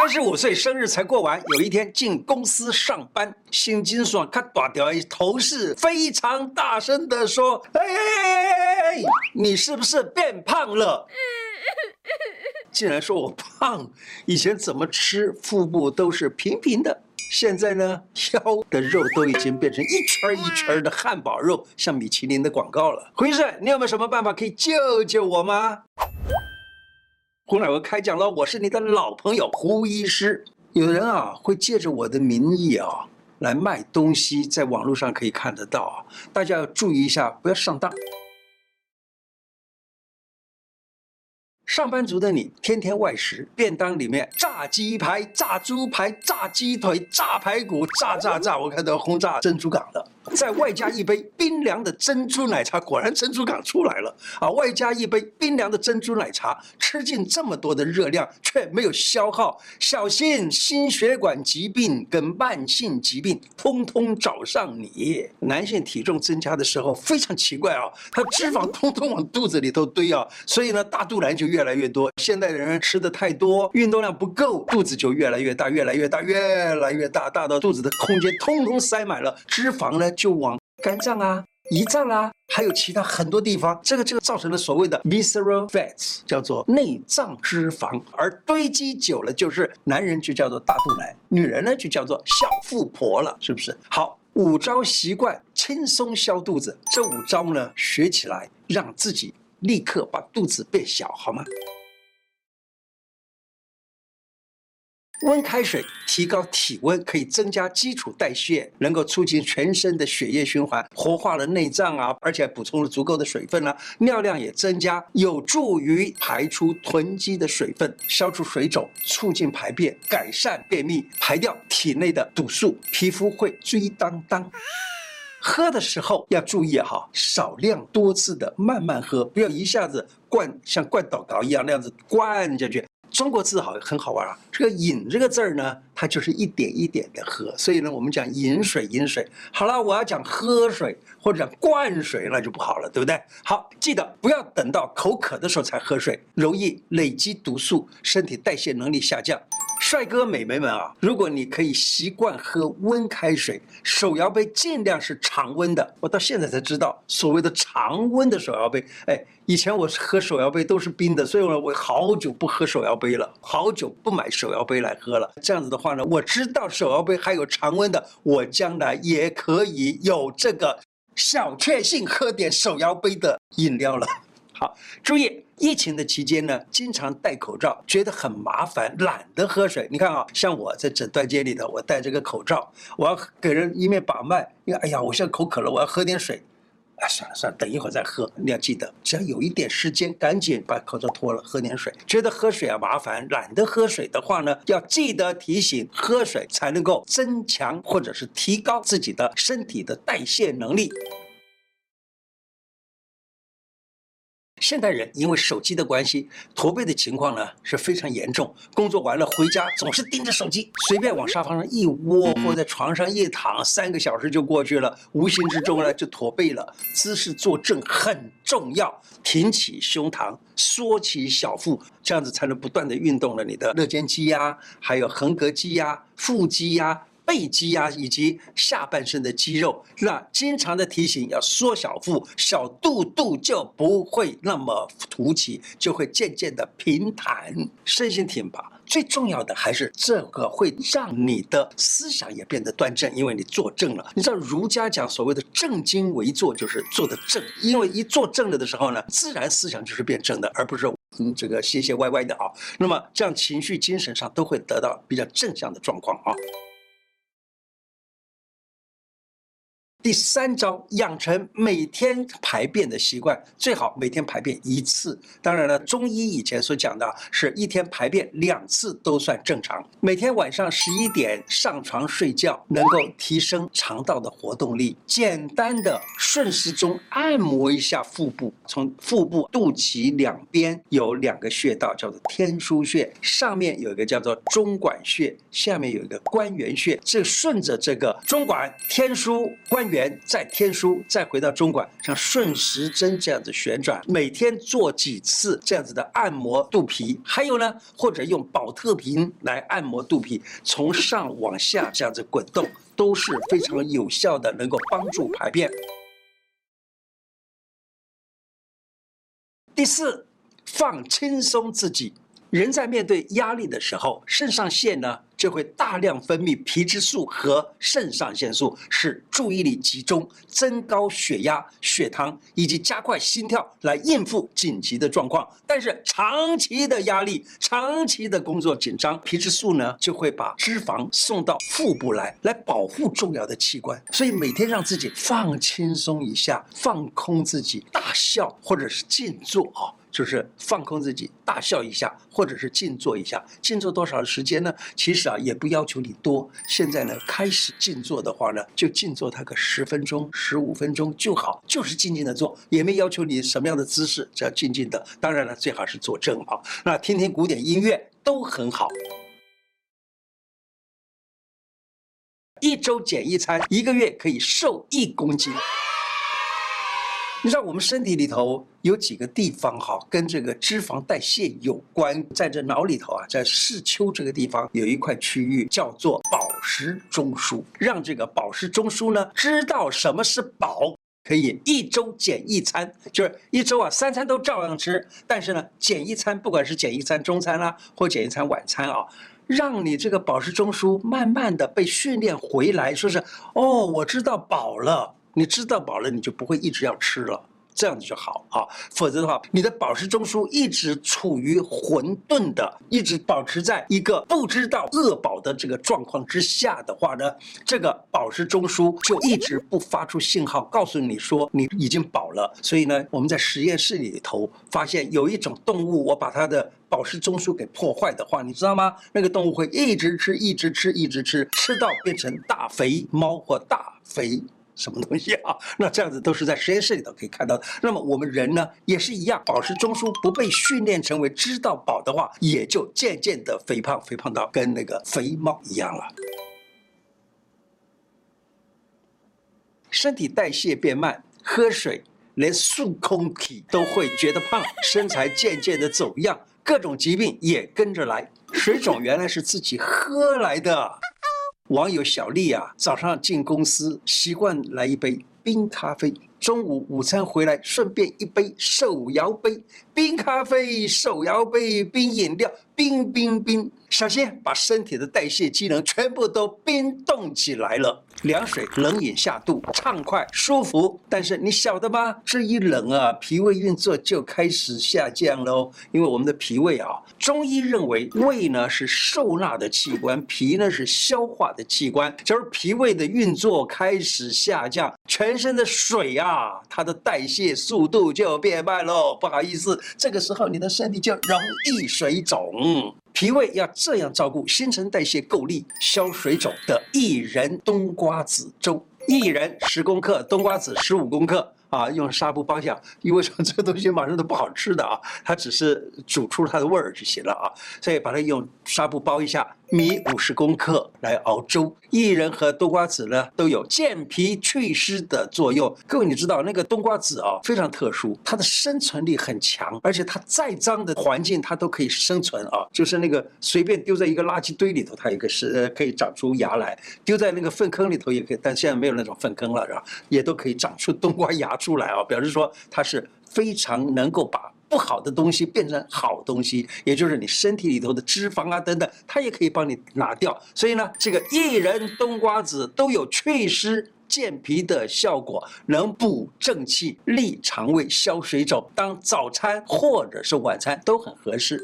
三十五岁生日才过完，有一天进公司上班，心惊爽，看大条同事非常大声地说：“哎，你是不是变胖了？”竟然说我胖，以前怎么吃腹部都是平平的，现在呢，腰的肉都已经变成一圈一圈的汉堡肉，像米其林的广告了。胡医生，你有没有什么办法可以救救我吗？胡乃文开讲了，我是你的老朋友胡医师。有人啊会借着我的名义啊来卖东西，在网络上可以看得到啊，大家要注意一下，不要上当。上班族的你，天天外食，便当里面炸鸡排、炸猪排、炸鸡腿、炸排骨，炸炸炸，我看到轰炸珍珠港了。再外加一杯冰凉的珍珠奶茶，果然珍珠港出来了啊！外加一杯冰凉的珍珠奶茶，吃进这么多的热量，却没有消耗，小心心血管疾病跟慢性疾病通通找上你。男性体重增加的时候非常奇怪啊，他脂肪通通往肚子里头堆啊，所以呢，大肚腩就越来越多。现代人吃的太多，运动量不够，肚子就越来越大，越来越大，越来越大，大到肚子的空间通通塞满了脂肪呢。就往肝脏啊、胰脏啊，还有其他很多地方，这个这个造成了所谓的 visceral fats，叫做内脏脂肪，而堆积久了，就是男人就叫做大肚腩，女人呢就叫做小富婆了，是不是？好，五招习惯轻松消肚子，这五招呢学起来，让自己立刻把肚子变小，好吗？温开水提高体温，可以增加基础代谢，能够促进全身的血液循环，活化了内脏啊，而且补充了足够的水分啊，尿量也增加，有助于排出囤积的水分，消除水肿，促进排便，改善便秘，排掉体内的毒素，皮肤会追当当。喝的时候要注意哈，少量多次的慢慢喝，不要一下子灌，像灌祷告一样那样子灌下去。中国字好很好玩啊，这个“饮”这个字儿呢，它就是一点一点的喝，所以呢，我们讲饮水，饮水。好了，我要讲喝水或者灌水，那就不好了，对不对？好，记得不要等到口渴的时候才喝水，容易累积毒素，身体代谢能力下降。帅哥美眉们啊，如果你可以习惯喝温开水，手摇杯尽量是常温的。我到现在才知道，所谓的常温的手摇杯，哎，以前我喝手摇杯都是冰的，所以呢，我好久不喝手摇杯了，好久不买手摇杯来喝了。这样子的话呢，我知道手摇杯还有常温的，我将来也可以有这个小确幸，喝点手摇杯的饮料了。好，注意。疫情的期间呢，经常戴口罩，觉得很麻烦，懒得喝水。你看啊，像我在诊断间里头，我戴这个口罩，我要给人一面把脉。你看，哎呀，我现在口渴了，我要喝点水。哎，算了算了，等一会儿再喝。你要记得，只要有一点时间，赶紧把口罩脱了，喝点水。觉得喝水啊麻烦，懒得喝水的话呢，要记得提醒，喝水才能够增强或者是提高自己的身体的代谢能力。现代人因为手机的关系，驼背的情况呢是非常严重。工作完了回家总是盯着手机，随便往沙发上一窝，或在床上一躺，三个小时就过去了，无形之中呢就驼背了。姿势坐正很重要，挺起胸膛，缩起小腹，这样子才能不断的运动了你的肋间肌呀，还有横膈肌呀、腹肌呀。背肌啊，以及下半身的肌肉，那经常的提醒要缩小腹，小肚肚就不会那么凸起，就会渐渐的平坦，身心挺拔。最重要的还是这个会让你的思想也变得端正，因为你坐正了。你知道儒家讲所谓的正襟危坐，就是坐得正，因为一坐正了的时候呢，自然思想就是变正的，而不是嗯这个斜斜歪歪的啊。那么这样情绪、精神上都会得到比较正向的状况啊。第三招，养成每天排便的习惯，最好每天排便一次。当然了，中医以前所讲的是一天排便两次都算正常。每天晚上十一点上床睡觉，能够提升肠道的活动力。简单的顺时钟按摩一下腹部，从腹部肚脐两边有两个穴道，叫做天枢穴，上面有一个叫做中脘穴，下面有一个关元穴。这顺着这个中脘、天枢、关元。再天书，再回到中馆，像顺时针这样子旋转，每天做几次这样子的按摩肚皮，还有呢，或者用宝特瓶来按摩肚皮，从上往下这样子滚动，都是非常有效的，能够帮助排便。第四，放轻松自己。人在面对压力的时候，肾上腺呢就会大量分泌皮质素和肾上腺素，使注意力集中，增高血压、血糖以及加快心跳，来应付紧急的状况。但是长期的压力、长期的工作紧张，皮质素呢就会把脂肪送到腹部来，来保护重要的器官。所以每天让自己放轻松一下，放空自己，大笑或者是静坐啊。就是放空自己，大笑一下，或者是静坐一下。静坐多少时间呢？其实啊，也不要求你多。现在呢，开始静坐的话呢，就静坐它个十分钟、十五分钟就好，就是静静的坐，也没要求你什么样的姿势，只要静静的。当然了，最好是坐正啊。那听听古典音乐都很好。一周减一餐，一个月可以瘦一公斤。你知道我们身体里头有几个地方哈，跟这个脂肪代谢有关。在这脑里头啊，在视丘这个地方有一块区域叫做饱食中枢，让这个饱食中枢呢知道什么是饱，可以一周减一餐，就是一周啊三餐都照样吃，但是呢减一餐，不管是减一餐中餐啦，或减一餐晚餐啊，让你这个饱食中枢慢慢的被训练回来，说是哦，我知道饱了。你知道饱了，你就不会一直要吃了，这样子就好啊。否则的话，你的饱食中枢一直处于混沌的，一直保持在一个不知道饿饱的这个状况之下的话呢，这个饱食中枢就一直不发出信号，告诉你说你已经饱了。所以呢，我们在实验室里头发现有一种动物，我把它的饱食中枢给破坏的话，你知道吗？那个动物会一直吃，一直吃，一直吃，吃到变成大肥猫或大肥。什么东西啊？那这样子都是在实验室里头可以看到的。那么我们人呢，也是一样，饱食中枢不被训练成为知道饱的话，也就渐渐的肥胖，肥胖到跟那个肥猫一样了。身体代谢变慢，喝水连漱空体都会觉得胖，身材渐渐的走样，各种疾病也跟着来。水肿原来是自己喝来的。网友小丽啊，早上进公司习惯来一杯冰咖啡，中午午餐回来顺便一杯手摇杯冰咖啡，手摇杯冰饮料，冰冰冰。小心把身体的代谢机能全部都冰冻起来了。凉水冷饮下肚，畅快舒服。但是你晓得吗？这一冷啊，脾胃运作就开始下降喽。因为我们的脾胃啊，中医认为胃呢是受纳的器官，脾呢是消化的器官。假如脾胃的运作开始下降，全身的水啊，啊它的代谢速度就变慢喽。不好意思，这个时候你的身体就容易水肿。脾胃要这样照顾，新陈代谢够力，消水肿的薏仁冬瓜子粥，薏仁十公克，冬瓜子十五公克。啊，用纱布包下，因为说这个东西马上都不好吃的啊，它只是煮出它的味儿就行了啊，所以把它用纱布包一下。米五十公克来熬粥，薏仁和冬瓜子呢都有健脾祛湿的作用。各位你知道那个冬瓜子啊非常特殊，它的生存力很强，而且它再脏的环境它都可以生存啊。就是那个随便丢在一个垃圾堆里头，它一个是呃可以长出芽来；丢在那个粪坑里头也可以，但现在没有那种粪坑了，是吧？也都可以长出冬瓜芽出来啊，表示说它是非常能够把。不好的东西变成好东西，也就是你身体里头的脂肪啊等等，它也可以帮你拿掉。所以呢，这个薏仁、冬瓜子都有祛湿健脾的效果，能补正气、利肠胃、消水肿，当早餐或者是晚餐都很合适。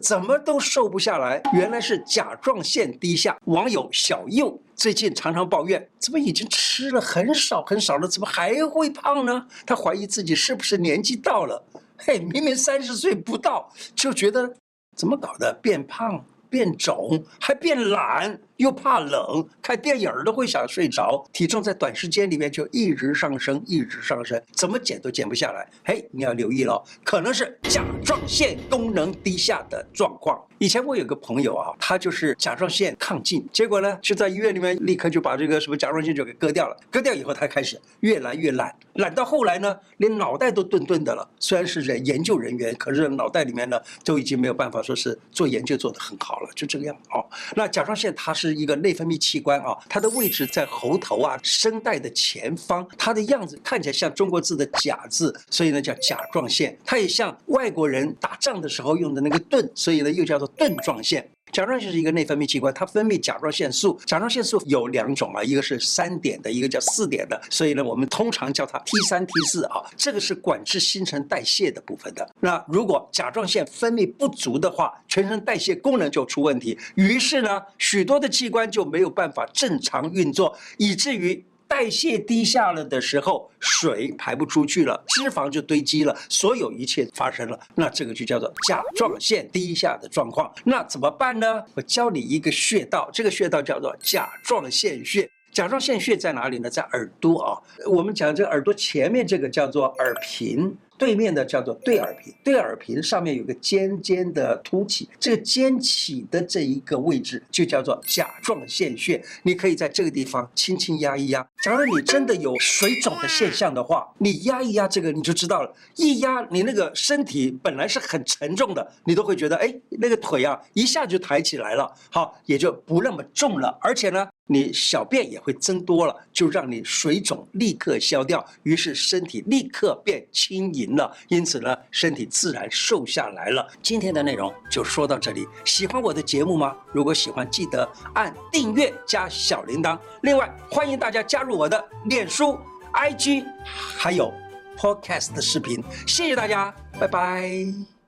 怎么都瘦不下来，原来是甲状腺低下。网友小右最近常常抱怨，怎么已经吃了很少很少了，怎么还会胖呢？他怀疑自己是不是年纪到了？嘿，明明三十岁不到，就觉得怎么搞的，变胖、变肿，还变懒。又怕冷，看电影都会想睡着，体重在短时间里面就一直上升，一直上升，怎么减都减不下来。嘿，你要留意了，可能是甲状腺功能低下的状况。以前我有个朋友啊，他就是甲状腺亢进，结果呢就在医院里面立刻就把这个什么甲状腺就给割掉了，割掉以后他开始越来越懒，懒到后来呢连脑袋都钝钝的了。虽然是人研究人员，可是脑袋里面呢都已经没有办法说是做研究做得很好了，就这个样哦。那甲状腺它是一个内分泌器官啊，它的位置在喉头啊声带的前方，它的样子看起来像中国字的甲字，所以呢叫甲状腺。它也像外国人打仗的时候用的那个盾，所以呢又叫做。盾状腺，甲状腺是一个内分泌器官，它分泌甲状腺素。甲状腺素有两种啊，一个是三点的，一个叫四点的。所以呢，我们通常叫它 T 三 T 四啊。这个是管制新陈代谢的部分的。那如果甲状腺分泌不足的话，全身代谢功能就出问题，于是呢，许多的器官就没有办法正常运作，以至于。代谢低下了的时候，水排不出去了，脂肪就堆积了，所有一切发生了，那这个就叫做甲状腺低下的状况。那怎么办呢？我教你一个穴道，这个穴道叫做甲状腺穴。甲状腺穴在哪里呢？在耳朵啊。我们讲这个耳朵前面这个叫做耳屏。对面的叫做对耳屏，对耳屏上面有个尖尖的凸起，这个尖起的这一个位置就叫做甲状腺穴。你可以在这个地方轻轻压一压。假如你真的有水肿的现象的话，你压一压这个你就知道了。一压你那个身体本来是很沉重的，你都会觉得哎，那个腿啊一下就抬起来了，好，也就不那么重了。而且呢，你小便也会增多了，就让你水肿立刻消掉，于是身体立刻变轻盈。了，因此呢，身体自然瘦下来了。今天的内容就说到这里。喜欢我的节目吗？如果喜欢，记得按订阅加小铃铛。另外，欢迎大家加入我的脸书、IG，还有 Podcast 视频。谢谢大家，拜拜。